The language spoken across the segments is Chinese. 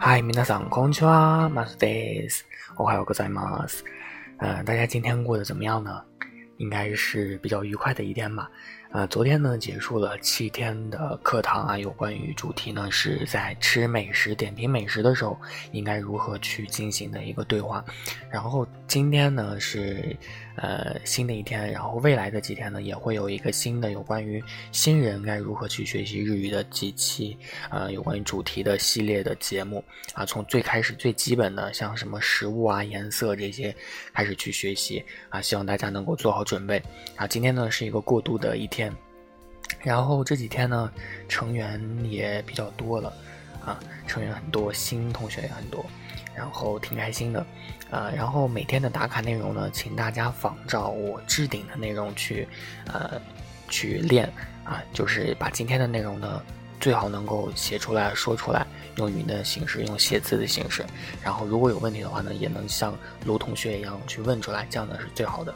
嗨，皆さんこんにちは、マスです。おはようございます。呃，大家今天过得怎么样呢？应该是比较愉快的一天吧。 啊，昨天呢结束了七天的课堂啊，有关于主题呢是在吃美食、点评美食的时候应该如何去进行的一个对话。然后今天呢是呃新的一天，然后未来的几天呢也会有一个新的有关于新人该如何去学习日语的几期呃有关于主题的系列的节目啊，从最开始最基本的像什么食物啊、颜色这些开始去学习啊，希望大家能够做好准备啊。今天呢是一个过渡的一天。然后这几天呢，成员也比较多了，啊，成员很多，新同学也很多，然后挺开心的，啊，然后每天的打卡内容呢，请大家仿照我置顶的内容去，呃，去练，啊，就是把今天的内容呢，最好能够写出来说出来，用语音的形式，用写字的形式，然后如果有问题的话呢，也能像卢同学一样去问出来，这样呢是最好的，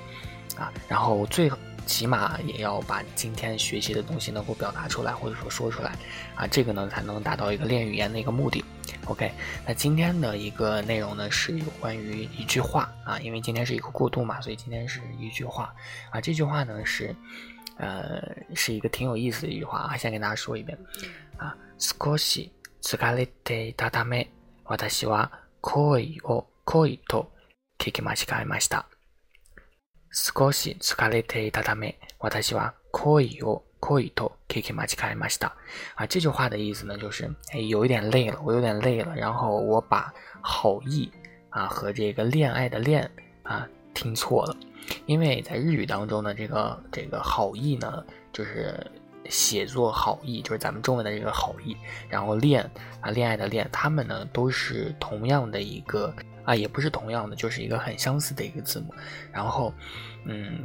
啊，然后最。起码也要把今天学习的东西能够表达出来，或者说说出来，啊，这个呢才能达到一个练语言的一个目的。OK，那今天的一个内容呢是有关于一句话啊，因为今天是一个过渡嘛，所以今天是一句话啊。这句话呢是，呃，是一个挺有意思的一句话啊，先给大家说一遍啊。少し疲れていたため、私は恋を恋と聞き間違えました。 少し疲れていたため、私は恋を恋と聞き間違えました。啊，这句话的意思呢，就是哎，有一点累了，我有点累了，然后我把好意啊和这个恋爱的恋啊听错了，因为在日语当中呢，这个这个好意呢，就是 写作好意，就是咱们中文的这个好意，然后恋啊恋爱的恋，他们呢都是同样的一个。啊，也不是同样的，就是一个很相似的一个字母。然后，嗯，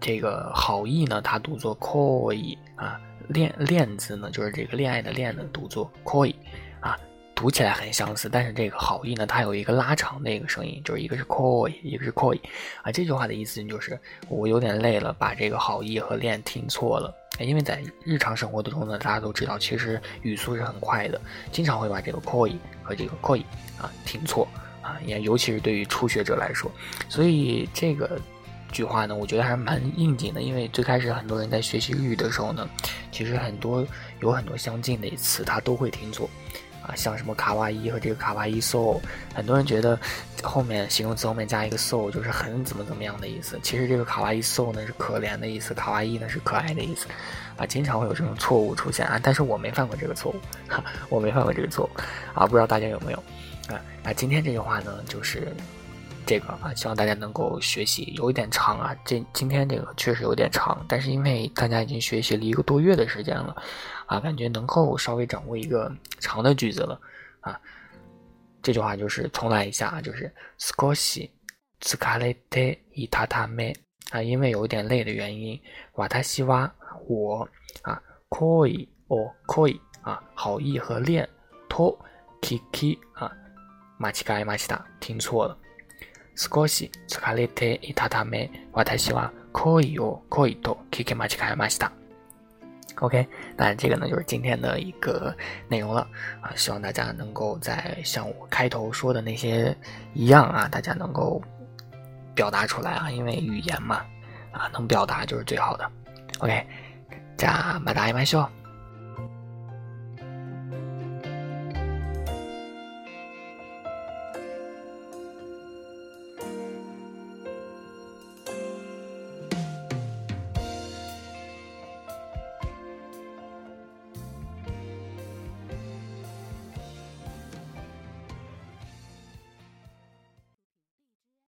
这个好意呢，它读作 koi 啊，恋恋字呢，就是这个恋爱的恋呢，读作 koi 啊，读起来很相似。但是这个好意呢，它有一个拉长的一个声音，就是一个是 koi，一个是 koi 啊。这句话的意思就是我有点累了，把这个好意和恋听错了。因为在日常生活当中呢，大家都知道，其实语速是很快的，经常会把这个 koi 和这个 koi 啊听错。啊，也尤其是对于初学者来说，所以这个句话呢，我觉得还是蛮应景的。因为最开始很多人在学习日语的时候呢，其实很多有很多相近的词，他都会听错。啊，像什么卡哇伊和这个卡哇伊 so，很多人觉得后面形容词后面加一个 so 就是很怎么怎么样的意思。其实这个卡哇伊 so 呢是可怜的意思，卡哇伊呢是可爱的意思。啊，经常会有这种错误出现啊，但是我没犯过这个错误，哈，我没犯过这个错误。啊，不知道大家有没有？啊，那今天这句话呢，就是这个啊，希望大家能够学习，有一点长啊。这今天这个确实有点长，但是因为大家已经学习了一个多月的时间了，啊，感觉能够稍微掌握一个长的句子了啊。这句话就是重来一下，就是少し疲れていたため啊，因为有一点累的原因，私は我啊，恋を恋啊，好意和恋と聞き啊。马奇改马奇达听错了。少し疲れていたため、私は恋を恋と聞き間違えました。 OK，那这个呢就是今天的一个内容了啊，希望大家能够在像我开头说的那些一样啊，大家能够表达出来啊，因为语言嘛啊，能表达就是最好的。OK，じゃあまた会いましょう。